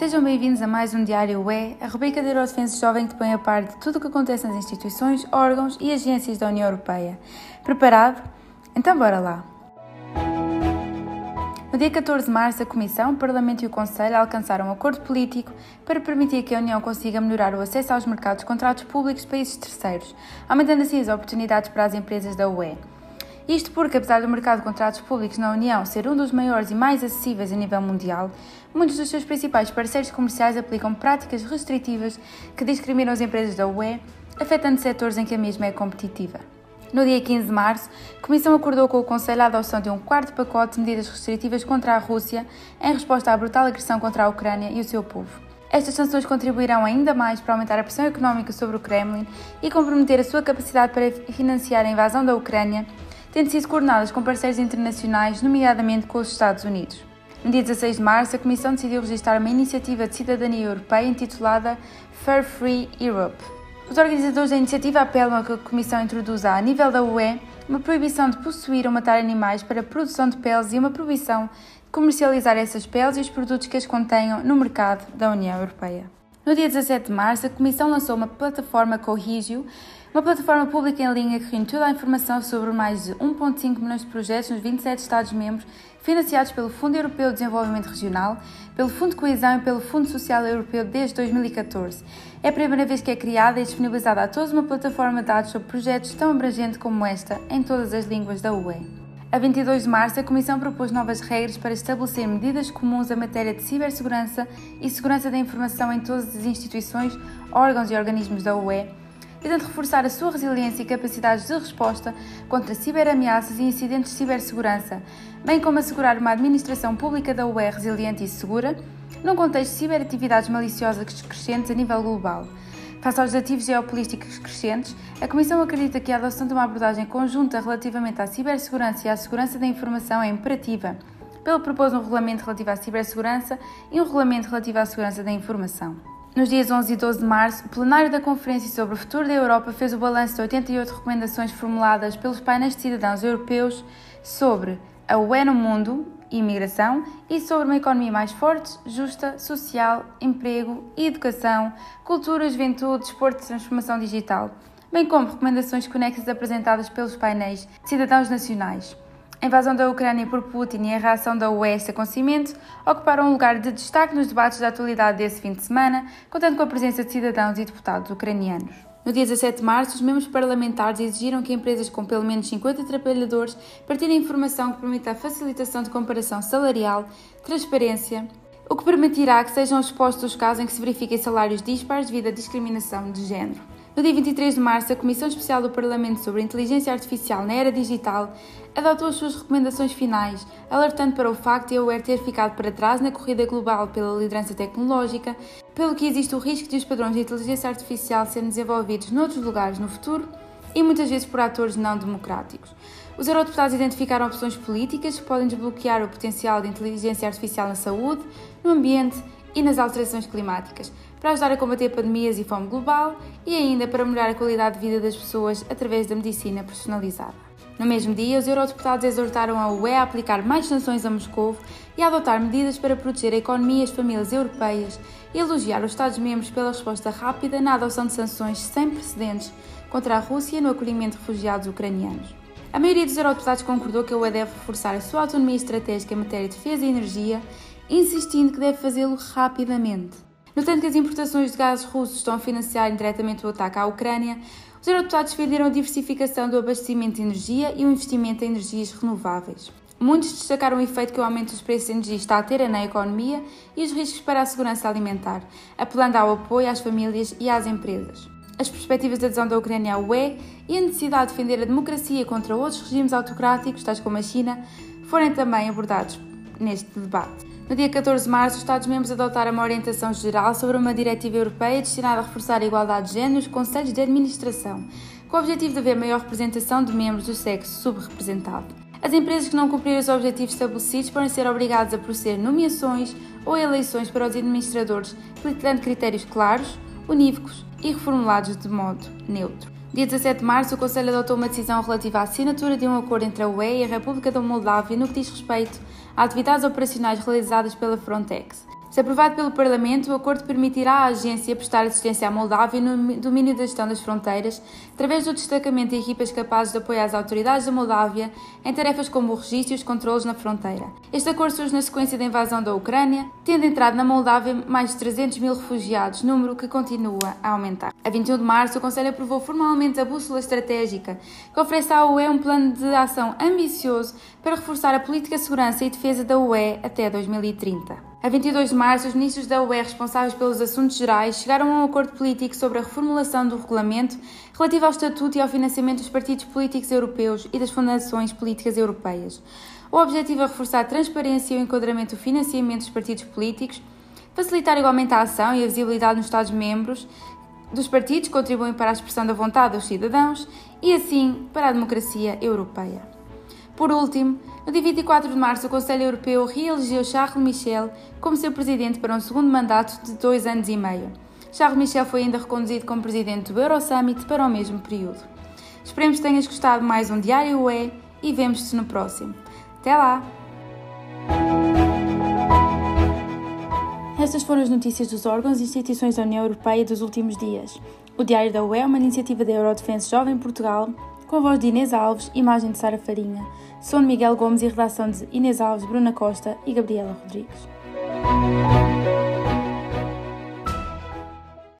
Sejam bem-vindos a mais um Diário UE, a rubrica de Eurodefense Jovem que põe a par de tudo o que acontece nas instituições, órgãos e agências da União Europeia. Preparado? Então bora lá! No dia 14 de março, a Comissão, o Parlamento e o Conselho alcançaram um acordo político para permitir que a União consiga melhorar o acesso aos mercados de contratos públicos de países terceiros, aumentando assim as oportunidades para as empresas da UE. Isto porque, apesar do mercado de contratos públicos na União ser um dos maiores e mais acessíveis a nível mundial, muitos dos seus principais parceiros comerciais aplicam práticas restritivas que discriminam as empresas da UE, afetando setores em que a mesma é competitiva. No dia 15 de março, a Comissão acordou com o Conselho a adoção de um quarto pacote de medidas restritivas contra a Rússia em resposta à brutal agressão contra a Ucrânia e o seu povo. Estas sanções contribuirão ainda mais para aumentar a pressão económica sobre o Kremlin e comprometer a sua capacidade para financiar a invasão da Ucrânia, tendo sido coordenadas com parceiros internacionais, nomeadamente com os Estados Unidos. No dia 16 de março, a Comissão decidiu registrar uma iniciativa de cidadania europeia intitulada Fur Free Europe os organizadores da iniciativa apelam a que a Comissão introduza, a nível da UE, uma proibição de possuir ou matar animais para a produção de peles e uma proibição de comercializar essas peles e os produtos que as contenham no mercado da União Europeia. No dia 17 de março, a Comissão lançou uma plataforma Cohesio, uma plataforma pública em linha que reúne toda a informação sobre mais de 1,5 milhões de projetos nos 27 Estados-membros, financiados pelo Fundo Europeu de Desenvolvimento Regional, pelo Fundo de Coesão e pelo Fundo Social Europeu desde 2014. É a primeira vez que é criada e disponibilizada a todos uma plataforma de dados sobre projetos tão abrangente como esta, em todas as línguas da UE. A 22 de março, a Comissão propôs novas regras para estabelecer medidas comuns em matéria de cibersegurança e segurança da informação em todas as instituições, órgãos e organismos da UE, tentando reforçar a sua resiliência e capacidades de resposta contra ciberameaças e incidentes de cibersegurança, bem como assegurar uma administração pública da UE resiliente e segura, num contexto de ciberatividades maliciosas crescentes a nível global. Face aos desafios geopolíticos crescentes, a Comissão acredita que a adoção de uma abordagem conjunta relativamente à cibersegurança e à segurança da informação é imperativa, pelo propôs um regulamento relativo à cibersegurança e um regulamento relativo à segurança da informação. Nos dias 11 e 12 de março, o plenário da Conferência sobre o Futuro da Europa fez o balanço de 88 recomendações formuladas pelos painéis de cidadãos europeus sobre a UE no mundo, imigração e sobre uma economia mais forte, justa, social, emprego educação, cultura, juventude, desporto e transformação digital, bem como recomendações conexas apresentadas pelos painéis de cidadãos nacionais. A invasão da Ucrânia por Putin e a reação da UE a esse acontecimento ocuparam um lugar de destaque nos debates da atualidade desse fim de semana, contando com a presença de cidadãos e deputados ucranianos. No dia 17 de março, os membros parlamentares exigiram que empresas com pelo menos 50 trabalhadores partilhem informação que permita a facilitação de comparação salarial, transparência, o que permitirá que sejam expostos os casos em que se verifiquem salários dispares devido à discriminação de género. No dia 23 de março, a Comissão Especial do Parlamento sobre a Inteligência Artificial na Era Digital adotou as suas recomendações finais, alertando para o facto de a UER ter ficado para trás na corrida global pela liderança tecnológica, pelo que existe o risco de os padrões de inteligência artificial serem desenvolvidos noutros lugares no futuro e muitas vezes por atores não democráticos. Os eurodeputados identificaram opções políticas que podem desbloquear o potencial de inteligência artificial na saúde, no ambiente e nas alterações climáticas, para ajudar a combater pandemias e fome global e ainda para melhorar a qualidade de vida das pessoas através da medicina personalizada. No mesmo dia, os eurodeputados exortaram a UE a aplicar mais sanções a Moscou e a adotar medidas para proteger a economia e as famílias europeias e elogiar os Estados-membros pela resposta rápida na adoção de sanções sem precedentes contra a Rússia no acolhimento de refugiados ucranianos. A maioria dos eurodeputados concordou que a UE deve reforçar a sua autonomia estratégica em matéria de defesa e energia, insistindo que deve fazê-lo rapidamente. No tanto que as importações de gases russos estão a financiar indiretamente o ataque à Ucrânia, os eurodeputados defenderam a diversificação do abastecimento de energia e o investimento em energias renováveis. Muitos destacaram o efeito que o aumento dos preços de energia está a ter na economia e os riscos para a segurança alimentar, apelando ao apoio às famílias e às empresas. As perspectivas de adesão da Ucrânia à UE e a necessidade de defender a democracia contra outros regimes autocráticos, tais como a China, foram também abordados neste debate. No dia 14 de março, os Estados-membros adotaram uma orientação geral sobre uma diretiva europeia destinada a reforçar a igualdade de género nos conselhos de administração, com o objetivo de haver maior representação de membros do sexo subrepresentado. As empresas que não cumprirem os objetivos estabelecidos podem ser obrigadas a proceder nomeações ou eleições para os administradores, aplicando critérios claros, unívocos e reformulados de modo neutro. Dia 17 de março, o Conselho adotou uma decisão relativa à assinatura de um acordo entre a UE e a República da Moldávia no que diz respeito a atividades operacionais realizadas pela Frontex. Se aprovado pelo Parlamento, o acordo permitirá à agência prestar assistência à Moldávia no domínio da gestão das fronteiras, através do destacamento de equipas capazes de apoiar as autoridades da Moldávia em tarefas como o registro e os controles na fronteira. Este acordo surge na sequência da invasão da Ucrânia, tendo entrado na Moldávia mais de 300 mil refugiados, número que continua a aumentar. A 21 de março, o Conselho aprovou formalmente a bússola estratégica, que oferece à UE um plano de ação ambicioso para reforçar a política de segurança e defesa da UE até 2030. A 22 de março, os ministros da UE responsáveis pelos assuntos gerais chegaram a um acordo político sobre a reformulação do regulamento relativo ao estatuto e ao financiamento dos partidos políticos europeus e das fundações políticas europeias. O objetivo é reforçar a transparência e o enquadramento do financiamento dos partidos políticos, facilitar igualmente a ação e a visibilidade nos Estados-membros dos partidos que contribuem para a expressão da vontade dos cidadãos e, assim, para a democracia europeia. Por último, no dia 24 de março, o Conselho Europeu reelegeu Charles Michel como seu presidente para um segundo mandato de dois anos e meio. Charles Michel foi ainda reconduzido como presidente do Eurosummit para o mesmo período. Esperemos que tenhas gostado mais um Diário UE e vemos-te no próximo. Até lá! Estas foram as notícias dos órgãos e instituições da União Europeia dos últimos dias. O Diário da UE é uma iniciativa da Eurodefense Jovem Portugal com voz de Inês Alves, imagem de Sara Farinha, som de Miguel Gomes e redação de Inês Alves, Bruna Costa e Gabriela Rodrigues.